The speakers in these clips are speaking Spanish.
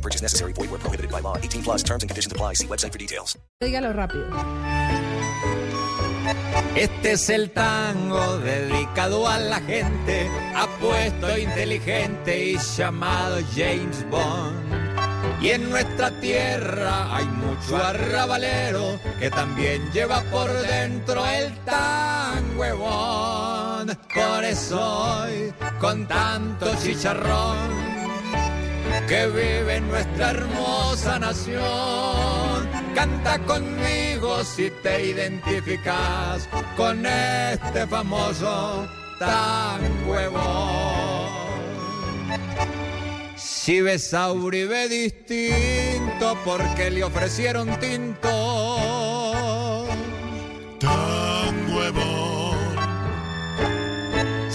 No purchase necessary. Void where prohibited by law. 18 plus terms and conditions apply. See website for details. Dígalo rápido. Este es el tango dedicado a la gente apuesto, inteligente y llamado James Bond. Y en nuestra tierra hay mucho arrabalero que también lleva por dentro el tango huevón. Por eso hoy, con tanto chicharrón, que vive en nuestra hermosa nación. Canta conmigo si te identificas con este famoso tan huevón. Si ves a Uribe distinto porque le ofrecieron tinto.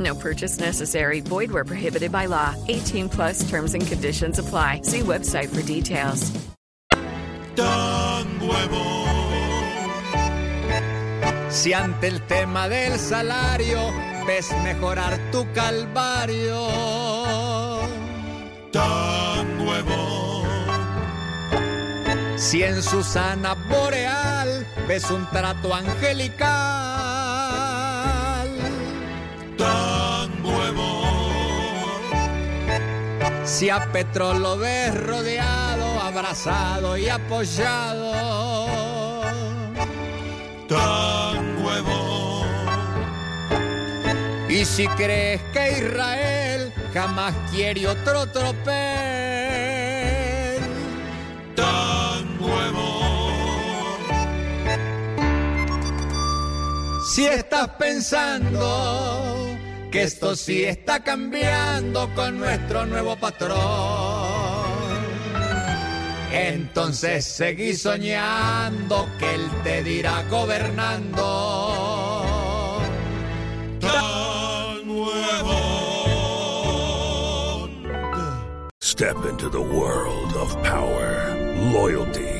No purchase necessary. Void where prohibited by law. 18 plus terms and conditions apply. See website for details. Tan huevón. Si ante el tema del salario ves mejorar tu calvario. Tan huevón. Si en Susana Boreal ves un trato angelical. Si a Petro lo ves rodeado, abrazado y apoyado. Tan huevón. Y si crees que Israel jamás quiere otro tropel. Tan huevón. Si estás pensando que esto sí está cambiando con nuestro nuevo patrón. Entonces seguí soñando que él te dirá gobernando. Tan huevón. Step into the world of power, loyalty,